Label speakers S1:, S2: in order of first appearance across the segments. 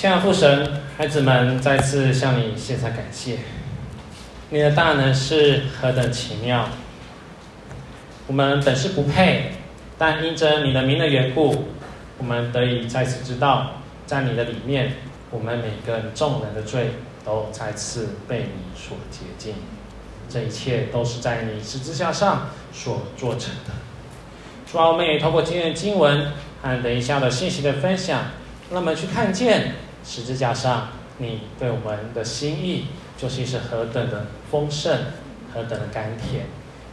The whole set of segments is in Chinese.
S1: 亲爱的父神，孩子们再次向你献上感谢。你的大能是何等奇妙！我们本是不配，但因着你的名的缘故，我们得以再次知道，在你的里面，我们每个众人的罪都再次被你所洁净。这一切都是在你十字架上所做成的。主啊，我们也透过今天的经文和等一下的信息的分享，让我们去看见十字架上你对我们的心意。究竟是何等的丰盛，何等的甘甜，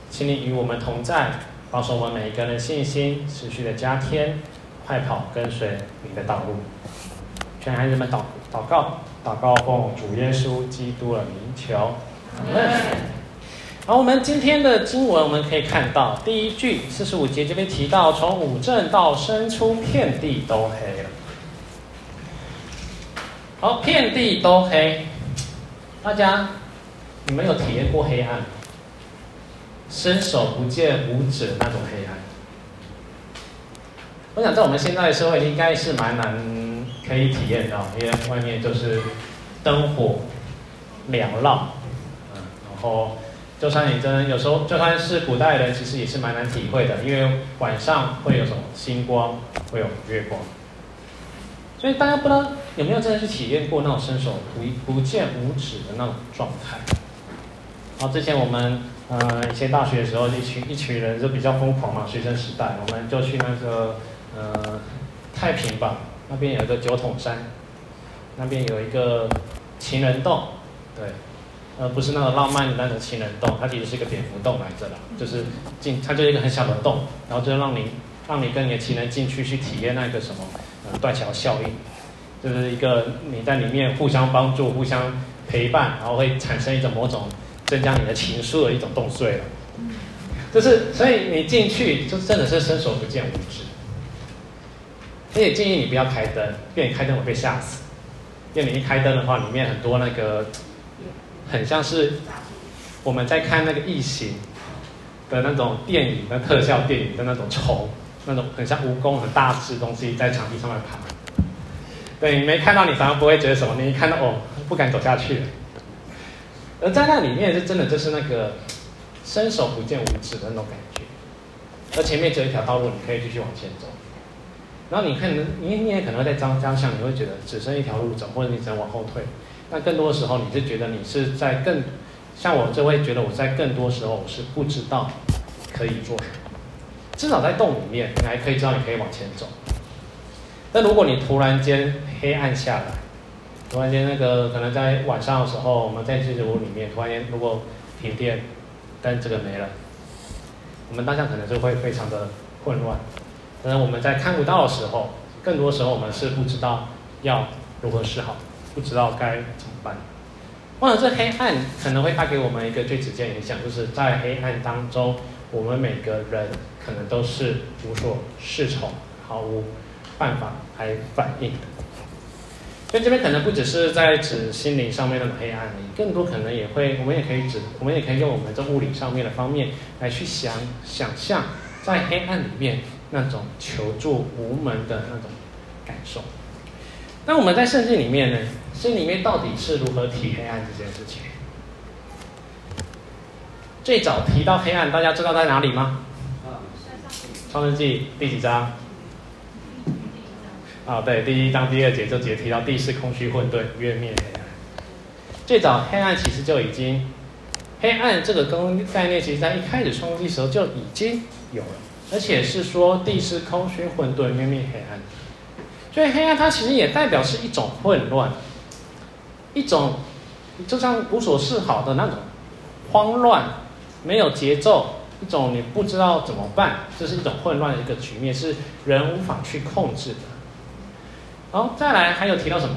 S1: 请你与我们同在，保守我们每一个人的信心持续的加添，快跑跟随你的道路。全孩子们祷祷告，祷告奉主耶稣基督的名求。好，我们今天的经文我们可以看到，第一句四十五节这边提到，从五正到深出，遍地都黑了。好，遍地都黑。大家，你们有体验过黑暗？伸手不见五指那种黑暗。我想在我们现在的社会应该是蛮难可以体验到，因为外面就是灯火缭绕，嗯，然后就算你真有时候就算是古代人，其实也是蛮难体会的，因为晚上会有什么星光，会有月光。所以大家不知道有没有真的去体验过那种伸手不不见五指的那种状态？好，之前我们呃以前大学的时候，一群一群人就比较疯狂嘛，学生时代，我们就去那个呃太平吧，那边有一个九桶山，那边有一个情人洞，对，呃不是那种浪漫的那种情人洞，它其实是一个蝙蝠洞来着啦，就是进它就是一个很小的洞，然后就让你让你跟你的情人进去去体验那个什么呃。断桥效应，就是一个你在里面互相帮助、互相陪伴，然后会产生一种某种增加你的情愫的一种洞穴了。就是所以你进去就真的是伸手不见五指。我也建议你不要开灯，因为你开灯会被吓死。因为你一开灯的话，里面很多那个很像是我们在看那个异形的那种电影的特效电影的那种虫。那种很像蜈蚣很大只东西在墙壁上面爬，对，你没看到你反而不会觉得什么，你一看到哦，不敢走下去。而在那里面是真的就是那个伸手不见五指的那种感觉，而前面只有一条道路，你可以继续往前走。然后你看，你你也可能会在张张相，你会觉得只剩一条路走，或者你只能往后退。但更多的时候，你是觉得你是在更像我就会觉得我在更多时候我是不知道可以做什么。至少在洞里面，你还可以知道你可以往前走。但如果你突然间黑暗下来，突然间那个可能在晚上的时候，我们在建筑物里面，突然间如果停电，灯这个没了，我们当下可能就会非常的混乱。可能我们在看不到的时候，更多时候我们是不知道要如何是好，不知道该怎么办。或者这黑暗可能会带给我们一个最直接的影响，就是在黑暗当中，我们每个人。可能都是无所适从，毫无办法来反应的。所以这边可能不只是在指心灵上面的黑暗，更多可能也会，我们也可以指，我们也可以用我们这物理上面的方面来去想想象，在黑暗里面那种求助无门的那种感受。那我们在圣经里面呢，心里面到底是如何提黑暗这件事情？最早提到黑暗，大家知道在哪里吗？创世纪第几章？啊，对，第一章第二节就直接提到地是空虚混沌，月面黑暗。最早黑暗其实就已经，黑暗这个跟概念，其实在一开始创世时候就已经有了，而且是说地是空虚混沌，月面黑暗。所以黑暗它其实也代表是一种混乱，一种就像无所适好的那种慌乱，没有节奏。一种你不知道怎么办，这是一种混乱的一个局面，是人无法去控制的。好，再来还有提到什么？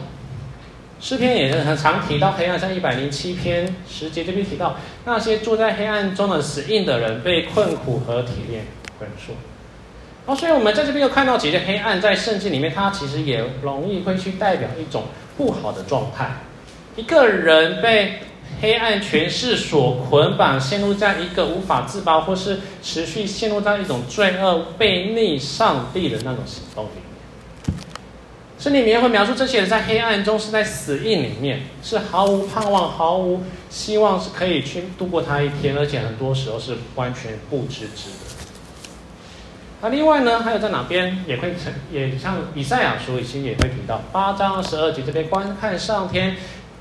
S1: 诗篇也是很常提到黑暗，像一百零七篇十节这边提到那些住在黑暗中的死硬的人被困苦和铁链捆束。好，所以我们在这边又看到，其实黑暗在圣经里面，它其实也容易会去代表一种不好的状态，一个人被。黑暗权势所捆绑，陷入在一个无法自拔，或是持续陷入在一种罪恶、背逆上帝的那种行动里。圣经里面会描述这些人在黑暗中，是在死荫里面，是毫无盼望、毫无希望，是可以去度过他一天，而且很多时候是完全不知知的。那另外呢，还有在哪边也会成，也像以赛亚书，其实也会提到八章十二节这边，观看上天，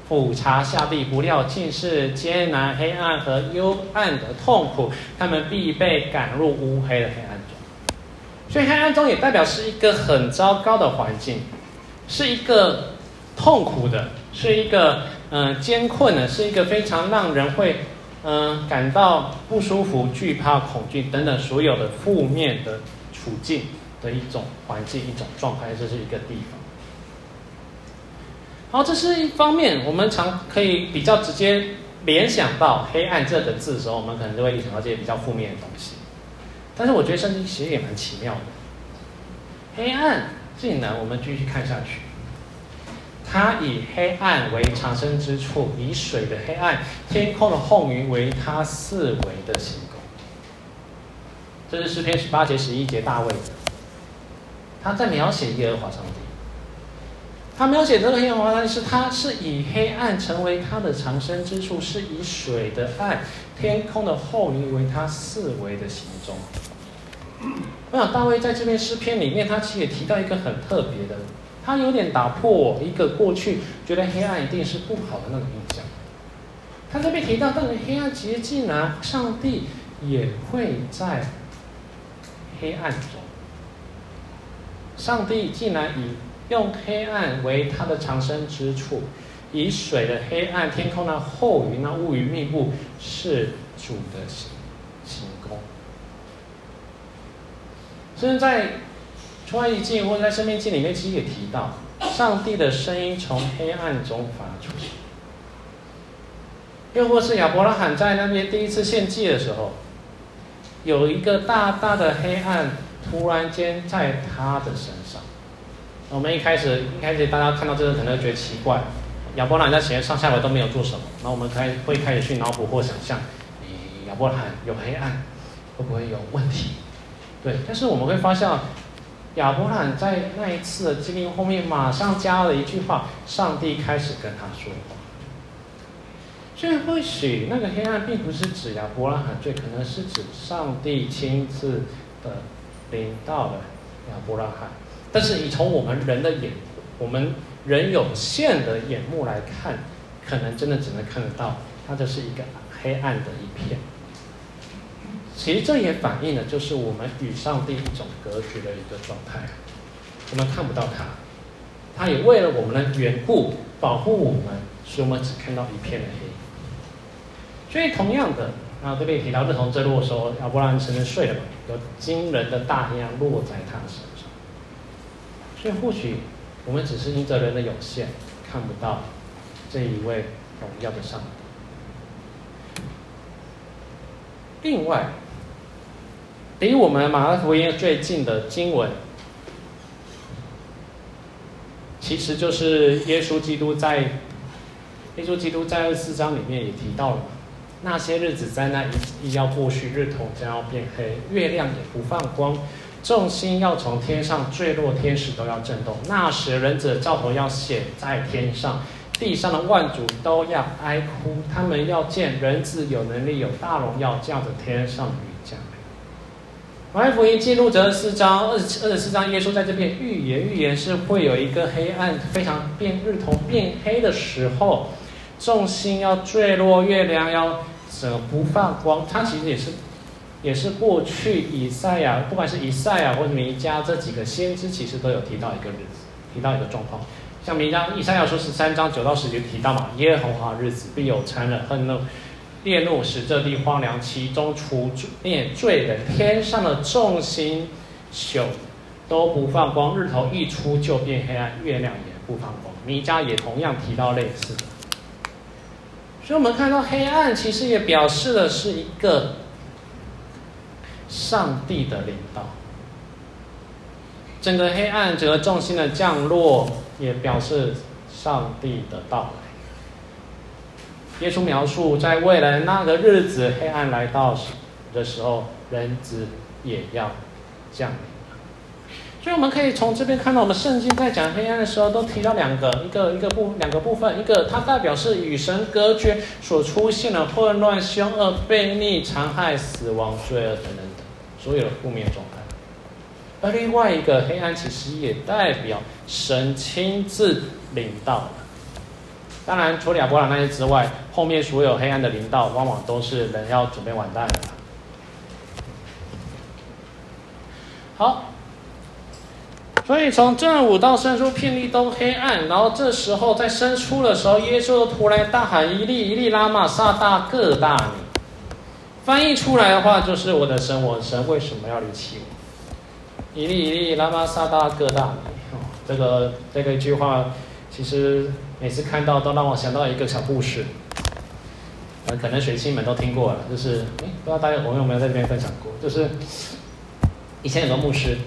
S1: 俯察下地，不料尽是艰难、黑暗和幽暗的痛苦，他们必被赶入乌黑的黑暗中。所以黑暗中也代表是一个很糟糕的环境。是一个痛苦的，是一个嗯、呃、艰困的，是一个非常让人会嗯、感到不舒服、惧怕、恐惧等等所有的负面的处境的一种环境、一种状态，这是一个地方。好，这是一方面，我们常可以比较直接联想到“黑暗”这个字的时候，我们可能就会联想到这些比较负面的东西。但是我觉得圣经其实也蛮奇妙的，黑暗。进来，我们继续看下去。他以黑暗为藏身之处，以水的黑暗、天空的厚云为他四围的行宫。这是诗篇十八节、十一节，大卫。他在描写耶和华上帝。他描写这个耶和华上帝是，他是以黑暗成为他的藏身之处，是以水的暗、天空的厚云为他四围的行踪。我想大卫在这篇诗篇里面，他其实也提到一个很特别的，他有点打破我一个过去觉得黑暗一定是不好的那种印象。他这边提到，但是黑暗其实竟然上帝也会在黑暗中，上帝竟然以用黑暗为他的藏身之处，以水的黑暗、天空的厚云、那乌云密布，是主的行行宫。甚至在出埃及记或者在生命记里面，其实也提到，上帝的声音从黑暗中发出。又或是亚伯拉罕在那边第一次献祭的时候，有一个大大的黑暗突然间在他的身上。我们一开始一开始大家看到这个可能觉得奇怪，亚伯拉罕在前上下来都没有做什么，那我们开会开始去脑补或想象，亚伯拉罕有黑暗，会不会有问题？对，但是我们会发现，亚伯兰在那一次的经历后面，马上加了一句话：上帝开始跟他说话。所以或许那个黑暗并不是指亚伯拉罕罪，可能是指上帝亲自的领到了亚伯拉罕。但是你从我们人的眼，我们人有限的眼目来看，可能真的只能看得到，它就是一个黑暗的一片。其实这也反映了，就是我们与上帝一种隔绝的一个状态，我们看不到他，他也为了我们的缘故保护我们，所以我们只看到一片的黑。所以同样的，啊这边也提到日同坠落的时候，亚伯拉罕曾经睡了嘛，有惊人的大黑暗落在他的身上。所以或许我们只是因着人的有限，看不到这一位荣耀的上帝。另外。离我们马太福音最近的经文，其实就是耶稣基督在耶稣基督在二十四章里面也提到了，那些日子灾难一一要过去，日头将要变黑，月亮也不放光，众星要从天上坠落，天使都要震动。那时人子的兆头要显在天上，地上的万族都要哀哭，他们要见人子有能力、有大荣耀，驾着天上。马太福音记录着四章二十二十四章，耶稣在这边预言预言是会有一个黑暗非常变日头变黑的时候，众星要坠落，月亮要怎么不放光？它其实也是也是过去以赛亚，不管是以赛亚或者弥迦这几个先知，其实都有提到一个日子，提到一个状况。像弥迦以赛亚说十三章九到十节提到嘛，耶和华日子必有残忍恨怒。烈怒使这地荒凉，其中除灭罪人，天上的众星宿都不放光，日头一出就变黑暗，月亮也不放光。弥迦也同样提到类似的，所以我们看到黑暗其实也表示的是一个上帝的领导，整个黑暗，整个众星的降落，也表示上帝的到来。耶稣描述，在未来那个日子，黑暗来到的时候，人子也要降临。所以我们可以从这边看到，我们圣经在讲黑暗的时候，都提到两个，一个一个部两个部分，一个它代表是与神隔绝所出现的混乱、凶恶、悖逆、残害、死亡、罪恶等等等所有的负面状态。而另外一个黑暗，其实也代表神亲自领到。当然，除了亚伯拉那些之外，后面所有黑暗的临到，往往都是人要准备完蛋了。好。所以从正午到申初，遍地都黑暗。然后这时候在申初的时候，耶稣突然大喊：“一粒一粒，拉玛撒大各大尼。”翻译出来的话就是：“我的神，我的神，为什么要离弃我？”一粒一粒，拉玛撒大各大尼。哦，这个这个一句话，其实每次看到都让我想到一个小故事。呃，可能学青们都听过了，就是，不知道大家我们有没有在这边分享过？就是以前有个牧师。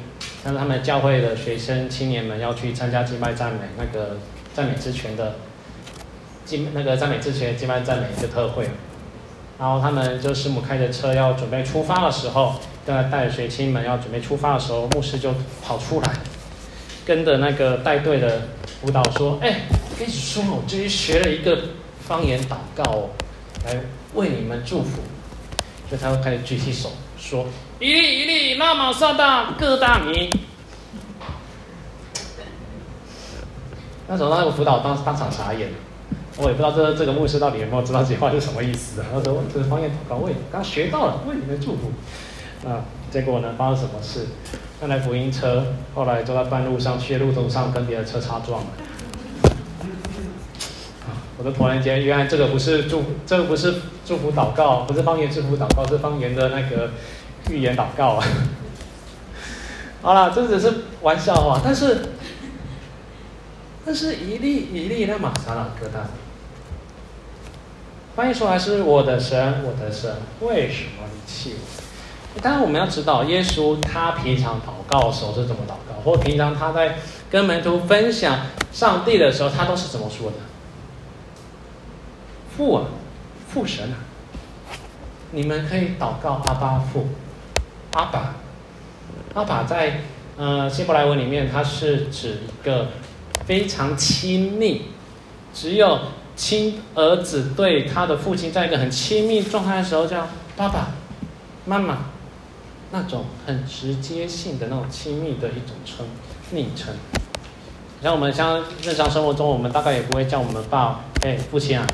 S1: 像他们教会的学生青年们要去参加敬拜赞美那个赞美之泉的敬那个赞美之泉敬拜赞美一个特会，然后他们就师母开着车要准备出发的时候，在带着学青们要准备出发的时候，牧师就跑出来，跟着那个带队的辅导说：“哎，开始说，我最近学了一个方言祷告哦，来为你们祝福。”所以他会开始举起手说。一粒一粒，拉玛撒大各大尼。那时候那个辅导当当场傻眼，我也不知道这这个牧师到底有没有知道这句话是什么意思。他说这是方言祷告，我也刚学到了，为你们祝福。那，结果呢，发生什么事？那台福音车后来就在半路上，去路途上跟别的车擦撞了。我的突然间，原来这个不是祝，这个不是祝福祷告，不是方言祝福祷告，是方言的那个。预言祷告啊，好了，这只是玩笑话，但是，但是以利以利拉玛撒大各大尼，翻译出来是我的神，我的神，为什么你弃我？当然我们要知道，耶稣他平常祷告的时候是怎么祷告，或平常他在跟门徒分享上帝的时候，他都是怎么说的？父啊，父神啊，你们可以祷告阿爸父。阿爸，阿爸在呃希伯来文里面，它是指一个非常亲密，只有亲儿子对他的父亲在一个很亲密状态的时候叫爸爸、妈妈，那种很直接性的那种亲密的一种称昵称。像我们像日常生活中，我们大概也不会叫我们爸哎父亲啊，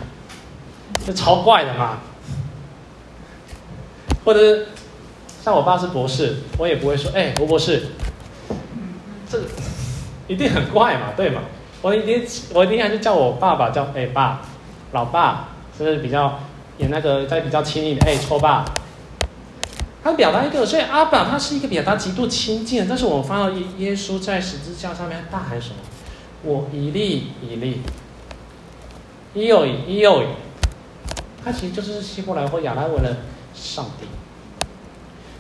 S1: 这超怪的嘛，或者是。像我爸是博士，我也不会说，哎，吴博士，这一定很怪嘛，对吗？我一定，我一定还是叫我爸爸叫，哎，爸，老爸，就是比较演那个在比较亲密的，哎，臭爸。他表达一个，所以阿爸他是一个表达极度亲近，但是我们发到耶耶稣在十字架上面大喊什么？我以利以利，伊有伊伊有，他其实就是希伯来或亚兰文的上帝。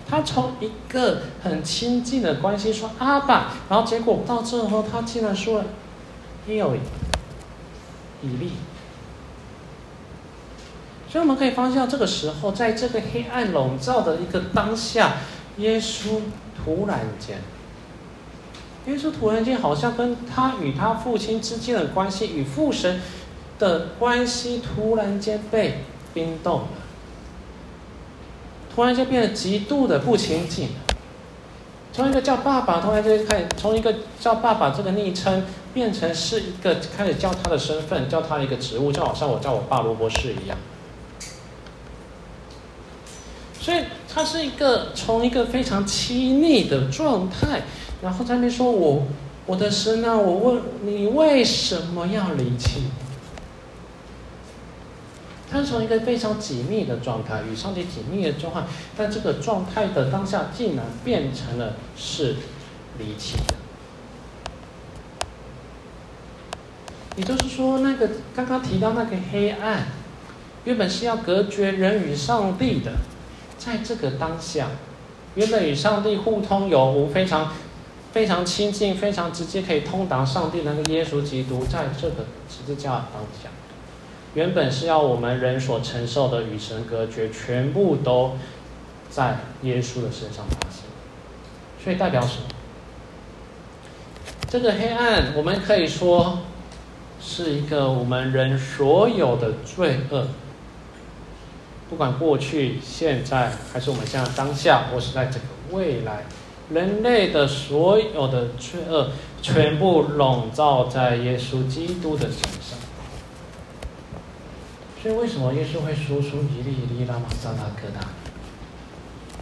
S1: 他从一个很亲近的关系说阿爸，然后结果到最后他竟然说了伊有以利，所以我们可以发现，这个时候在这个黑暗笼罩的一个当下，耶稣突然间，耶稣突然间好像跟他与他父亲之间的关系与父神的关系突然间被冰冻了。突然就变得极度的不亲近，从一个叫爸爸，突然间开始从一个叫爸爸这个昵称，变成是一个开始叫他的身份，叫他一个职务，就好像我叫我爸罗博士一样。所以他是一个从一个非常亲密的状态，然后在那边说我我的神啊，我问你为什么要离弃？他是从一个非常紧密的状态，与上帝紧密的状态，但这个状态的当下，竟然变成了是离奇的。也就是说，那个刚刚提到那个黑暗，原本是要隔绝人与上帝的，在这个当下，原本与上帝互通有无、非常非常亲近、非常直接可以通达上帝那个耶稣基督，在这个十字架的当下。原本是要我们人所承受的与神隔绝，全部都在耶稣的身上发生。所以代表什么？这个黑暗，我们可以说是一个我们人所有的罪恶，不管过去、现在，还是我们现在当下，或是在整个未来，人类的所有的罪恶，全部笼罩在耶稣基督的身上。所以，为什么耶稣会说出“一粒一粒，拉玛撒巴各达”？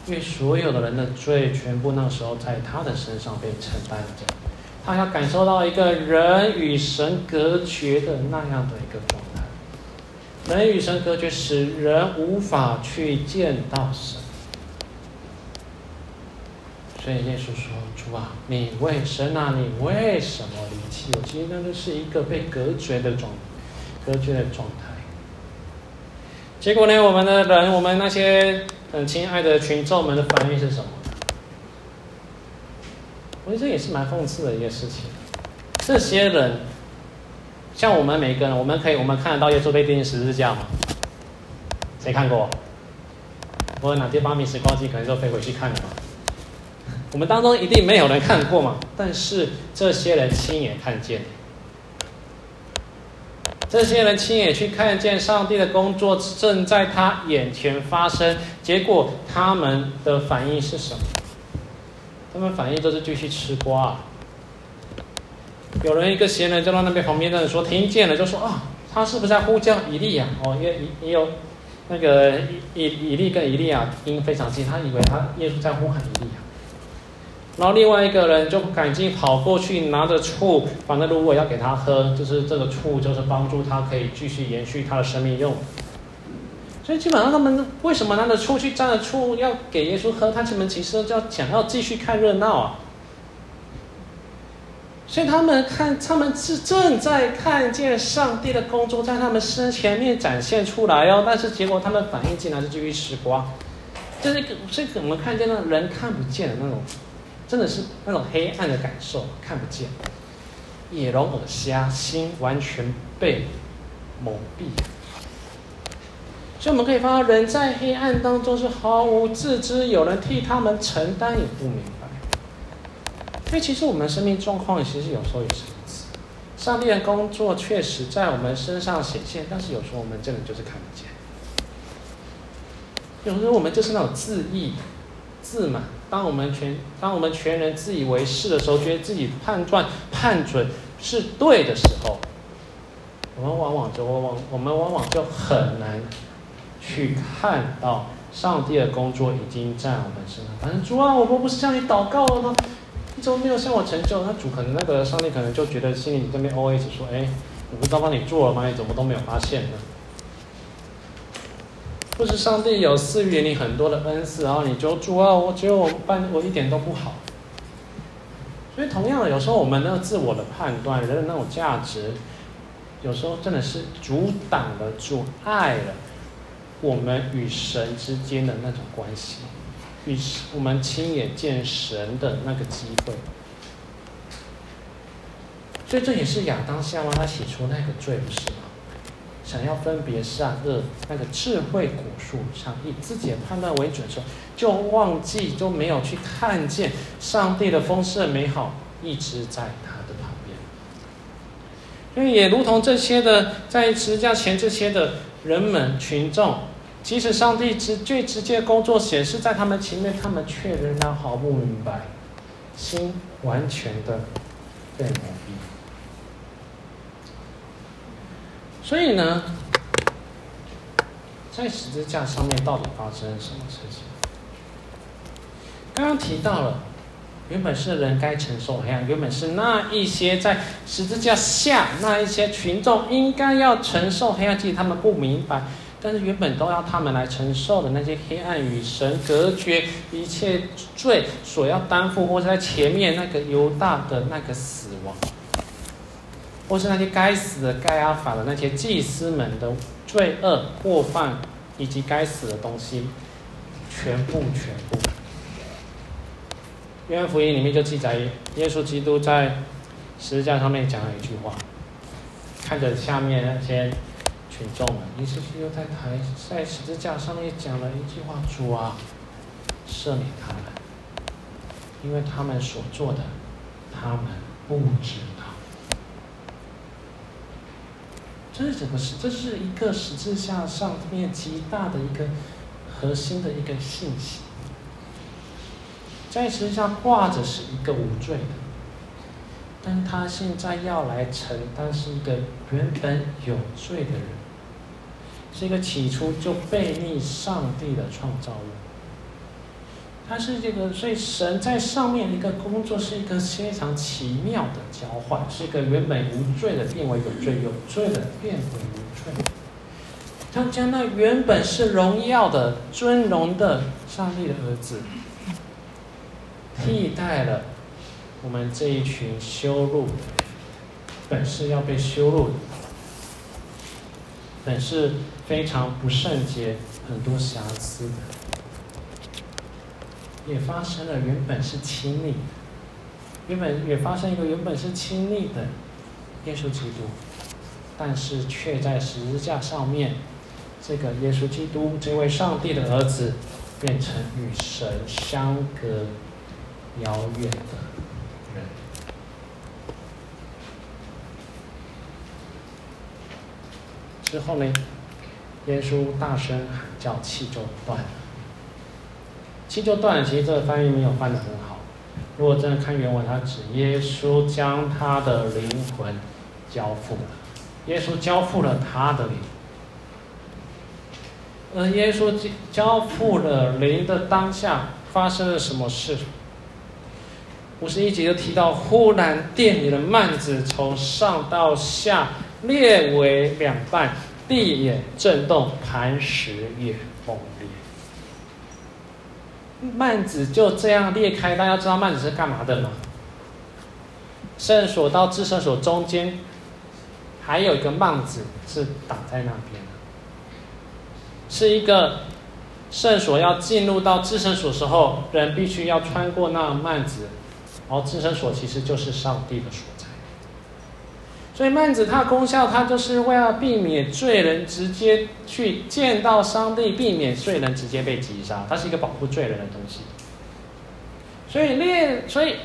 S1: 因为所有的人的罪，全部那时候在他的身上被承担着。他要感受到一个人与神隔绝的那样的一个状态，人与神隔绝，使人无法去见到神。所以耶稣说：“主啊，你为神啊，你为什么离弃我？”其实那就是一个被隔绝的状，隔绝的状态。结果呢，我们的人，我们那些很亲爱的群众们的反应是什么？我觉得这也是蛮讽刺的一件事情。这些人，像我们每个人，我们可以，我们看得到耶稣被钉十字架吗？谁看过？我哪天发明时光机可能就飞回去看了吗？我们当中一定没有人看过嘛。但是这些人亲眼看见。这些人亲眼去看见上帝的工作正在他眼前发生，结果他们的反应是什么？他们反应都是继续吃瓜啊。有人一个闲人就到那边旁边的人说听见了，就说啊，他是不是在呼叫以利亚？哦，因为也有那个以以以利跟以利亚音非常近，他以为他耶稣在呼喊以利亚。然后另外一个人就赶紧跑过去，拿着醋，反正芦苇要给他喝，就是这个醋，就是帮助他可以继续延续他的生命用。所以基本上他们为什么拿着醋去沾着醋要给耶稣喝？他们其实就想要继续看热闹啊。所以他们看，他们是正在看见上帝的工作在他们身前面展现出来哦，但是结果他们反应竟然是继续吃瓜，就是一个，所以我们看见那人看不见的那种。真的是那种黑暗的感受，看不见，眼聋耳瞎，心完全被蒙蔽。所以我们可以发现，人在黑暗当中是毫无自知，有人替他们承担，也不明白。所以其实我们生命状况，其实有时候也是如此。上帝的工作确实在我们身上显现，但是有时候我们真的就是看不见。有时候我们就是那种自义、自满。当我们全当我们全人自以为是的时候，觉得自己判断判准是对的时候，我们往往就往往我们往往就很难去看到上帝的工作已经在我们身上。反正主啊，我们不是向你祷告了吗？你怎么没有向我成就？那主可能那个上帝可能就觉得心里这边 OS 说：“哎，我不知道帮你做了吗？你怎么都没有发现呢？”不是上帝有赐予你很多的恩赐，然后你就主啊，我觉得我办我一点都不好。所以同样的，有时候我们那个自我的判断，人的那种价值，有时候真的是阻挡了、阻碍了我们与神之间的那种关系，与我们亲眼见神的那个机会。所以这也是亚当夏娃他写出那个罪，不是吗？想要分别善恶，那个智慧果树，想以自己的判断为准的时候，就忘记，就没有去看见上帝的丰盛美好一直在他的旁边。因为也如同这些的在十字架前这些的人们群众，即使上帝直最直接工作显示在他们前面，他们却仍然毫不明白，心完全的被蒙蔽。所以呢，在十字架上面到底发生了什么事情？刚刚提到了，原本是人该承受黑暗，原本是那一些在十字架下那一些群众应该要承受黑暗，其实他们不明白，但是原本都要他们来承受的那些黑暗与神隔绝一切罪所要担负，或者在前面那个犹大的那个死亡。或是那些该死的盖亚法的那些祭司们的罪恶过犯，以及该死的东西，全部全部。约翰福音里面就记载，耶稣基督在十字架上面讲了一句话，看着下面那些群众们，耶稣基督在台在十字架上面讲了一句话：“主啊，赦免他们，因为他们所做的，他们
S2: 不知道。这是整个十，这是一个十字架上面极大的一个核心的一个信息。在十字架挂着是一个无罪的，但他现在要来承担是一个原本有罪的人，是一个起初就悖逆上帝的创造物。他是这个，所以神在上面一个工作是一个非常奇妙的交换，是一个原本无罪的变为有罪，有罪的变为无罪。他将那原本是荣耀的尊荣的上帝的儿子，替代了我们这一群羞辱，本是要被羞辱的，本是非常不圣洁、很多瑕疵的。也发生了原本是亲密，原本也发生一个原本是亲密的耶稣基督，但是却在十字架上面，这个耶稣基督这位上帝的儿子，变成与神相隔遥远的人。之后呢，耶稣大声喊叫，气就断了。气就断了，其实这个翻译没有翻得很好。如果真的看原文，它指耶稣将他的灵魂交付，耶稣交付了他的灵。而耶稣交付了灵的当下，发生了什么事？五十一节就提到，忽然殿里的幔子从上到下裂为两半，地也震动，磐石也崩裂。幔子就这样裂开，大家知道幔子是干嘛的吗？圣所到至圣所中间还有一个幔子是挡在那边的，是一个圣所要进入到至圣所时候，人必须要穿过那幔子，然后至圣所其实就是上帝的所。所以幔子它功效，它就是为了避免罪人直接去见到上帝，避免罪人直接被击杀，它是一个保护罪人的东西。所以裂，所以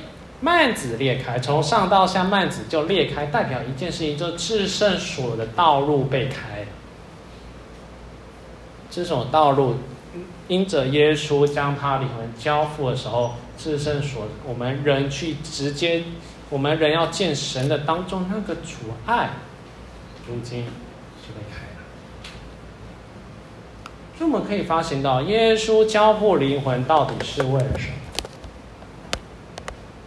S2: 幔子裂开，从上到下幔子就裂开，代表一件事情，就至圣所的道路被开了。这种道路，因着耶稣将他灵魂交付的时候，至圣所我们人去直接。我们人要见神的当中那个阻碍，如今就被开了。所以我们可以发现到，耶稣交付灵魂到底是为了什么？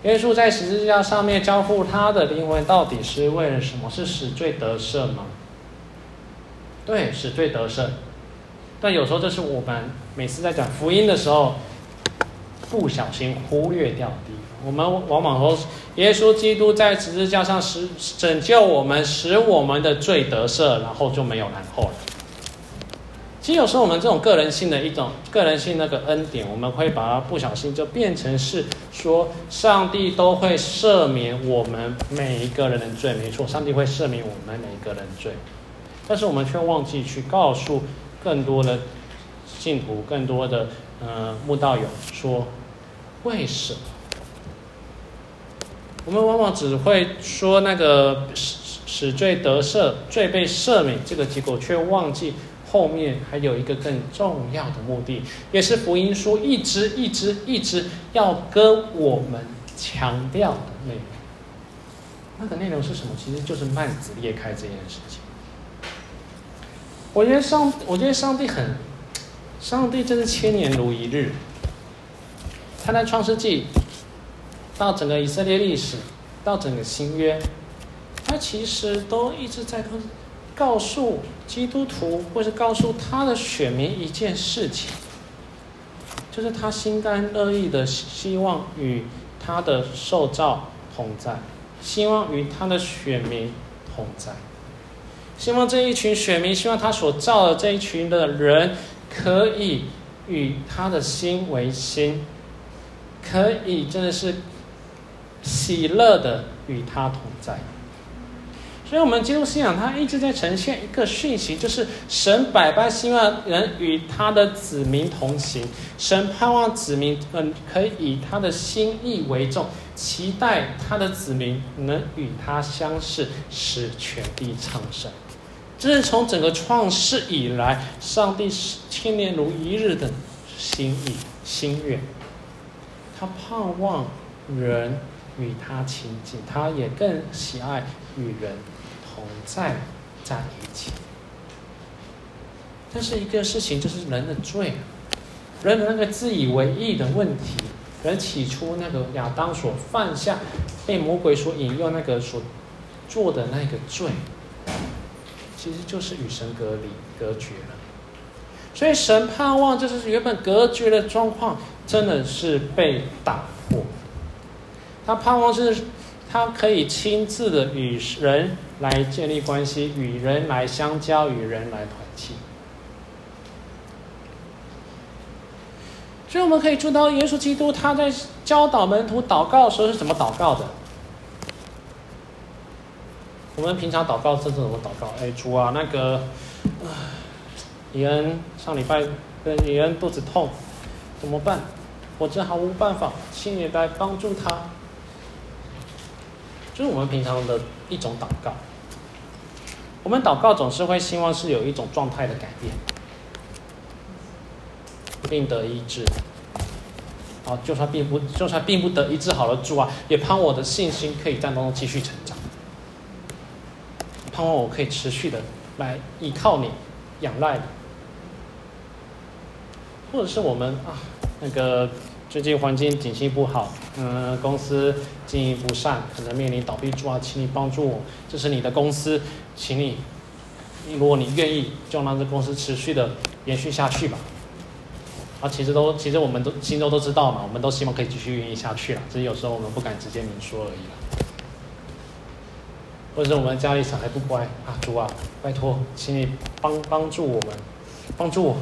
S2: 耶稣在十字架上面交付他的灵魂到底是为了什么？是使罪得赦吗？对，使罪得赦。但有时候这是我们每次在讲福音的时候，不小心忽略掉的。我们往往说，耶稣基督在十字架上使拯救我们，使我们的罪得赦，然后就没有然后了。其实有时候我们这种个人性的一种个人性那个恩典，我们会把它不小心就变成是说，上帝都会赦免我们每一个人的罪，没错，上帝会赦免我们每一个人罪，但是我们却忘记去告诉更多的信徒、更多的呃慕道友说，为什么？我们往往只会说那个使使罪得赦、罪被赦免这个结果，却忘记后面还有一个更重要的目的，也是福音书一直、一直、一直要跟我们强调的内容。那个内容是什么？其实就是幔子裂开这件事情。我觉得上，我觉得上帝很，上帝真是千年如一日。他在创世纪。到整个以色列历史，到整个新约，他其实都一直在告诉基督徒，或是告诉他的选民一件事情，就是他心甘乐意的希望与他的受造同在，希望与他的选民同在，希望这一群选民，希望他所造的这一群的人，可以与他的心为心，可以真的是。喜乐的与他同在，所以，我们基督信仰它一直在呈现一个讯息，就是神百般希望人与他的子民同行，神盼望子民们可以以他的心意为重，期待他的子民能与他相识，使全地昌盛。这是从整个创世以来，上帝千年如一日的心意心愿。他盼望人与他亲近，他也更喜爱与人。同在在一起，但是一个事情就是人的罪，人的那个自以为义的问题，人起初那个亚当所犯下，被魔鬼所引诱那个所做的那个罪，其实就是与神隔离隔绝了。所以神盼望，就是原本隔绝的状况，真的是被打破。他盼望是。他可以亲自的与人来建立关系，与人来相交，与人来团契。所以我们可以知道，耶稣基督他在教导门徒祷告的时候是怎么祷告的。我们平常祷告是怎么祷告？哎，主啊，那个，李恩上礼拜跟李恩肚子痛，怎么办？我真毫无办法，请你来帮助他。就是我们平常的一种祷告，我们祷告总是会希望是有一种状态的改变，并得医治。好，就算并不，就算并不得医治好了，主啊，也盼我的信心可以在当中继续成长，盼望我可以持续的来依靠你，仰赖你，或者是我们啊，那个。最近环境景气不好，嗯，公司经营不善，可能面临倒闭，主啊，请你帮助我。这是你的公司，请你，如果你愿意，就让这公司持续的延续下去吧。啊，其实都，其实我们都心中都知道嘛，我们都希望可以继续运营下去了，只是有时候我们不敢直接明说而已啦。或者是我们家里小孩不乖啊，主啊，拜托，请你帮帮助我们，帮助我，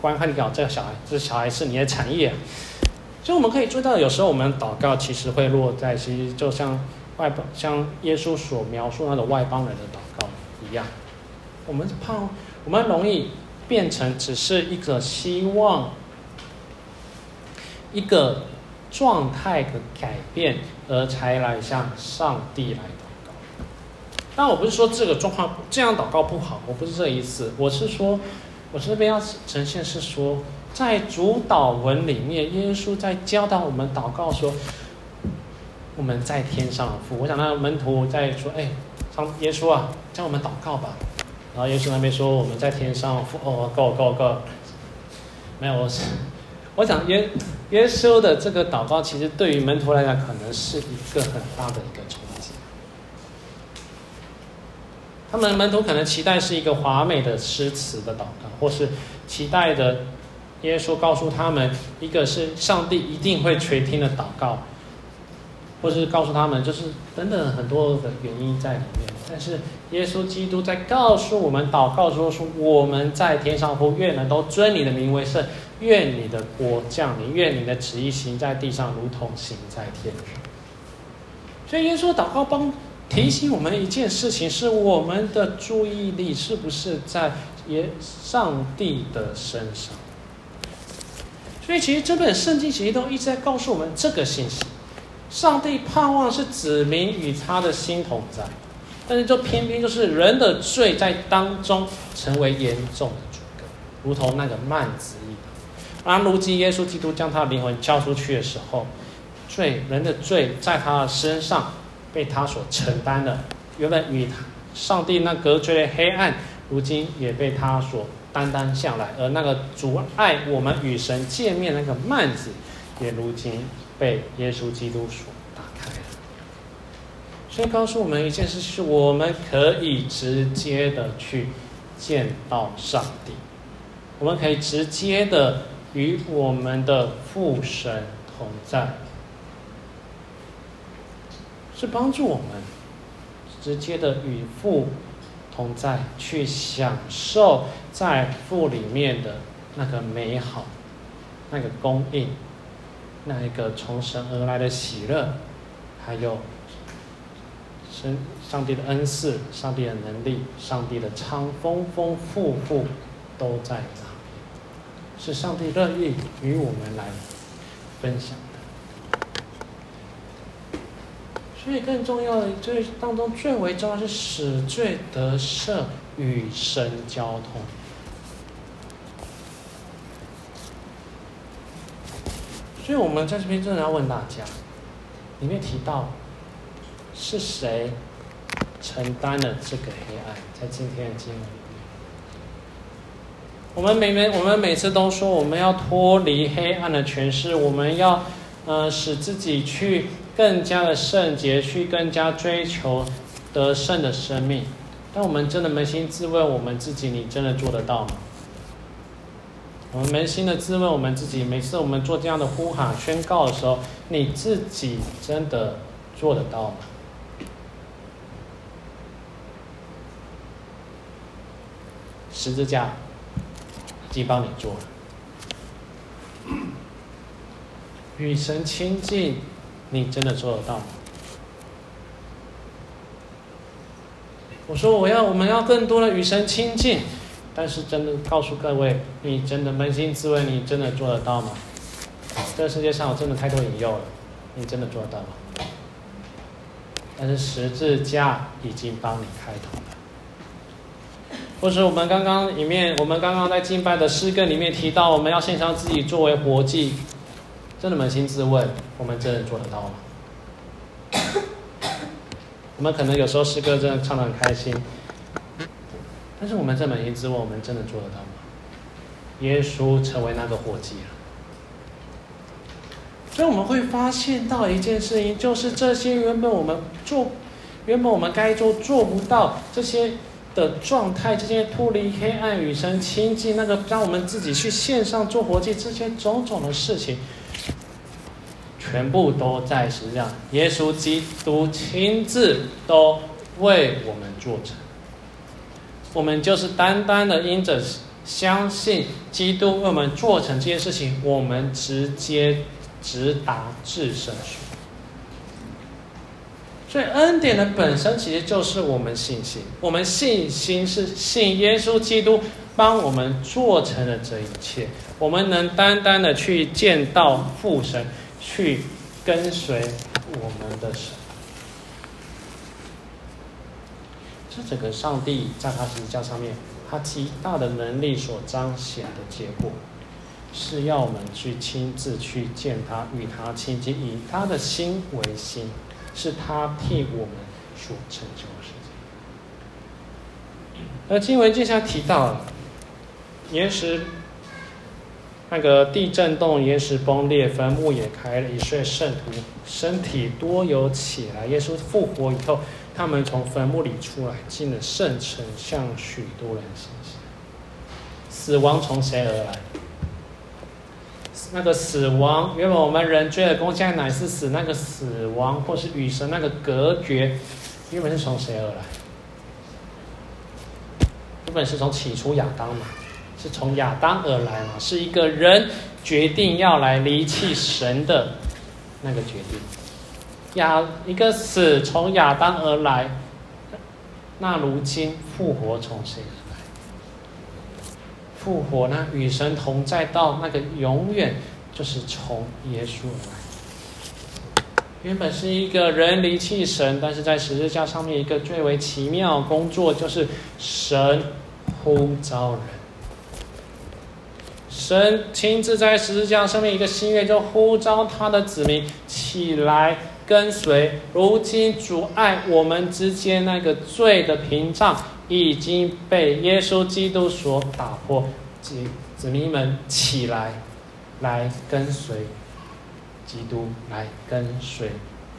S2: 观看你搞这个小孩，这小孩是你的产业。所以我们可以注意到，有时候我们祷告其实会落在，其实就像外邦，像耶稣所描述那种外邦人的祷告一样。我们怕，我们容易变成只是一个希望一个状态的改变，而才来向上帝来祷告。但我不是说这个状况这样祷告不好，我不是这意思，我是说，我这边要呈现是说。在主祷文里面，耶稣在教导我们祷告说：“我们在天上的父。”我想那门徒在说：“哎，上耶稣啊，教我们祷告吧。”然后耶稣那边说：“我们在天上的父。”哦，够够够，没有，我是我想耶耶稣的这个祷告，其实对于门徒来讲，可能是一个很大的一个冲击。他们门徒可能期待是一个华美的诗词的祷告，或是期待的。耶稣告诉他们，一个是上帝一定会垂听的祷告，或是告诉他们，就是等等很多的原因在里面。但是耶稣基督在告诉我们祷告说，说我们在天上呼，愿人都尊你的名为圣，愿你的国降临，愿你的旨意行在地上，如同行在天上。所以耶稣祷告帮提醒我们一件事情：是我们的注意力是不是在耶上帝的身上？所以，其实这本圣经其实都一直在告诉我们这个信息：上帝盼望是子民与他的心同在，但是就偏偏就是人的罪在当中成为严重的阻隔，如同那个幔子一样。而如今耶稣基督将他的灵魂交出去的时候，罪人的罪在他的身上被他所承担了，原本与上帝那隔绝的黑暗，如今也被他所。担当下来，而那个阻碍我们与神见面那个幔子，也如今被耶稣基督所打开了。所以告诉我们一件事，是我们可以直接的去见到上帝，我们可以直接的与我们的父神同在，是帮助我们直接的与父。同在，去享受在父里面的那个美好，那个供应，那一个从神而来的喜乐，还有神上帝的恩赐、上帝的能力、上帝的昌丰丰富富都在那，是上帝乐意与我们来分享的。所以更重要的，最当中最为重要是使罪得赦，与神交通。所以我们在这边真的要问大家，里面提到。是谁承担了这个黑暗？在今天的经文里面，我们每每我们每次都说我们要脱离黑暗的权势，我们要呃使自己去更加的圣洁，去更加追求得胜的生命。但我们真的扪心自问，我们自己，你真的做得到吗？我们扪心的自问我们自己，每次我们做这样的呼喊宣告的时候，你自己真的做得到吗？十字架已经帮你做了，与神亲近，你真的做得到吗？我说我要，我们要更多的与神亲近，但是真的告诉各位，你真的扪心自问，你真的做得到吗？这个世界上有真的太多引诱了，你真的做得到吗？但是十字架已经帮你开通了。或者我们刚刚里面，我们刚刚在敬拜的诗歌里面提到，我们要献上自己作为活祭，真的扪心自问，我们真的做得到吗？我们可能有时候诗歌真的唱得很开心，但是我们这扪心自问，我们真的做得到吗？耶稣成为那个活祭了，所以我们会发现到一件事情，就是这些原本我们做，原本我们该做做不到这些。的状态，这些脱离黑暗与神亲近，那个让我们自己去线上做活祭，这些种种的事情，全部都在十字架，耶稣基督亲自都为我们做成。我们就是单单的因着相信基督为我们做成这件事情，我们直接直达至圣所。所以恩典的本身其实就是我们信心，我们信心是信耶稣基督帮我们做成了这一切，我们能单单的去见到父神，去跟随我们的神。这整个上帝在他十字架上面，他极大的能力所彰显的结果，是要我们去亲自去见他，与他亲近，以他的心为心。是他替我们所成就的事情。而经文接下来提到了，岩石那个地震动，岩石崩裂，坟墓也开了，以色列圣徒身体多有起来。耶稣复活以后，他们从坟墓里出来，进了圣城，向许多人显现。死亡从谁而来？那个死亡，原本我们人追的工价乃是死。那个死亡，或是与神那个隔绝，原本是从谁而来？原本是从起初亚当嘛，是从亚当而来嘛，是一个人决定要来离弃神的那个决定。亚一个死从亚当而来，那如今复活从谁而来？复活呢？与神同在到那个永远，就是从耶稣而来。原本是一个人离弃神，但是在十字架上面一个最为奇妙工作，就是神呼召人。神亲自在十字架上面一个心愿，就呼召他的子民起来跟随。如今阻碍我们之间那个罪的屏障。已经被耶稣基督所打破，子子民们起来，来跟随基督，来跟随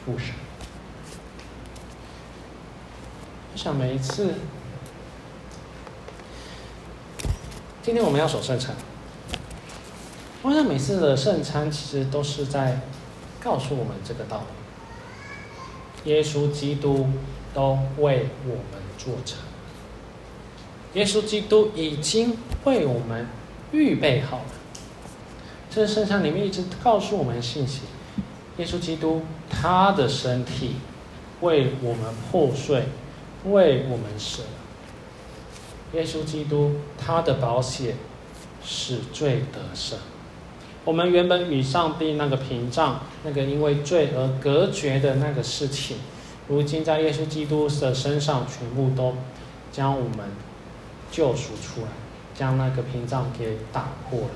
S2: 父神。我想每一次，今天我们要守圣城，我想每次的圣餐其实都是在告诉我们这个道理：耶稣基督都为我们做成。耶稣基督已经为我们预备好了，这圣餐里面一直告诉我们信息：耶稣基督他的身体为我们破碎，为我们舍。耶稣基督他的保险使罪得赦。我们原本与上帝那个屏障，那个因为罪而隔绝的那个事情，如今在耶稣基督的身上全部都将我们救赎出来，将那个屏障给打破了。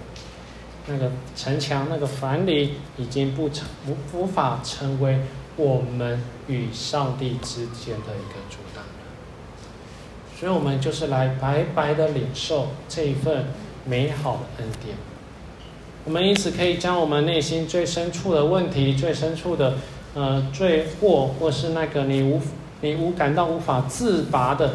S2: 那个城墙，那个藩篱已经不成无无法成为我们与上帝之间的一个阻挡了。所以，我们就是来白白的领受这一份美好的恩典。我们因此可以将我们内心最深处的问题、最深处的呃罪过，或是那个你无你无感到无法自拔的，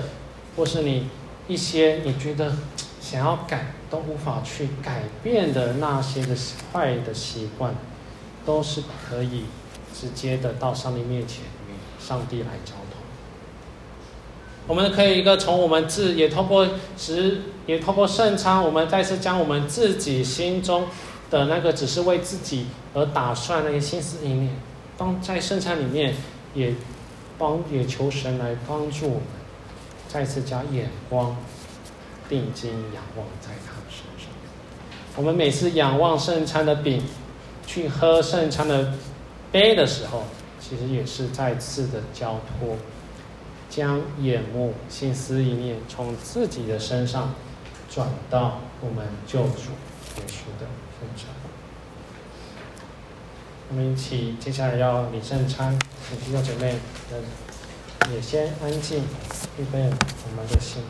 S2: 或是你一些你觉得想要改都无法去改变的那些的坏的习惯，都是可以直接的到上帝面前与上帝来交通。我们可以一个从我们自也透过十也透过圣餐，我们再次将我们自己心中。的那个只是为自己而打算那些心思意念，当在圣餐里面也帮也求神来帮助我们，再次将眼光定睛仰望在他身上。我们每次仰望圣餐的饼，去喝圣餐的杯的时候，其实也是再次的交托，将眼目心思意念从自己的身上转到我们救主耶稣的。我们一起接下来要领圣餐，请弟兄姐妹也先安静，预备我们的心。